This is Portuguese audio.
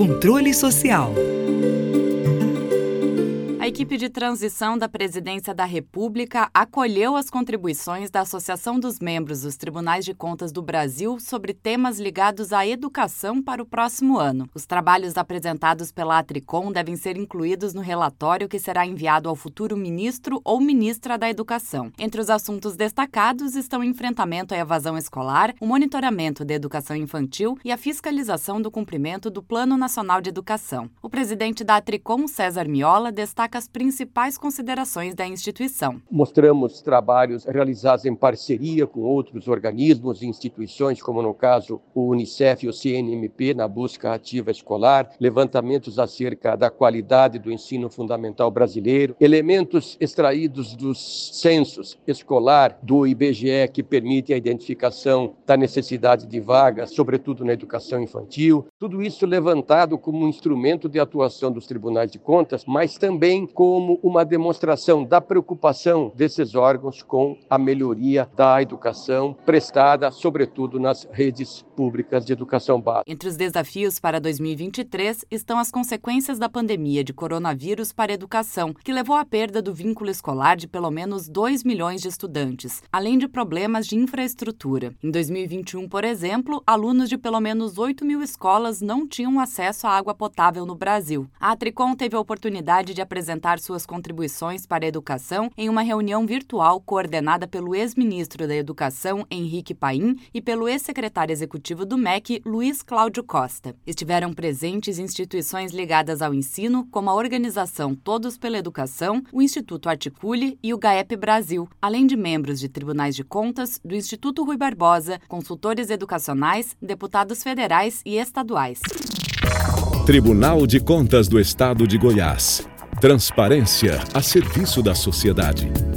Controle Social equipe de transição da Presidência da República acolheu as contribuições da Associação dos Membros dos Tribunais de Contas do Brasil sobre temas ligados à educação para o próximo ano. Os trabalhos apresentados pela Atricom devem ser incluídos no relatório que será enviado ao futuro ministro ou ministra da Educação. Entre os assuntos destacados estão o enfrentamento à evasão escolar, o monitoramento da educação infantil e a fiscalização do cumprimento do Plano Nacional de Educação. O presidente da Atricom, César Miola, destaca as principais considerações da instituição. Mostramos trabalhos realizados em parceria com outros organismos e instituições, como no caso o Unicef e o CNMP, na busca ativa escolar, levantamentos acerca da qualidade do ensino fundamental brasileiro, elementos extraídos dos censos escolar do IBGE que permitem a identificação da necessidade de vagas, sobretudo na educação infantil. Tudo isso levantado como um instrumento de atuação dos tribunais de contas, mas também como uma demonstração da preocupação desses órgãos com a melhoria da educação prestada, sobretudo nas redes públicas de educação básica. Entre os desafios para 2023 estão as consequências da pandemia de coronavírus para a educação, que levou à perda do vínculo escolar de pelo menos 2 milhões de estudantes, além de problemas de infraestrutura. Em 2021, por exemplo, alunos de pelo menos 8 mil escolas não tinham acesso à água potável no Brasil. A Tricom teve a oportunidade de apresentar apresentar suas contribuições para a educação em uma reunião virtual coordenada pelo ex-ministro da Educação, Henrique Paim, e pelo ex-secretário executivo do MEC, Luiz Cláudio Costa. Estiveram presentes instituições ligadas ao ensino, como a organização Todos pela Educação, o Instituto Articule e o GAEP Brasil, além de membros de tribunais de contas, do Instituto Rui Barbosa, consultores educacionais, deputados federais e estaduais. Tribunal de Contas do Estado de Goiás. Transparência a serviço da sociedade.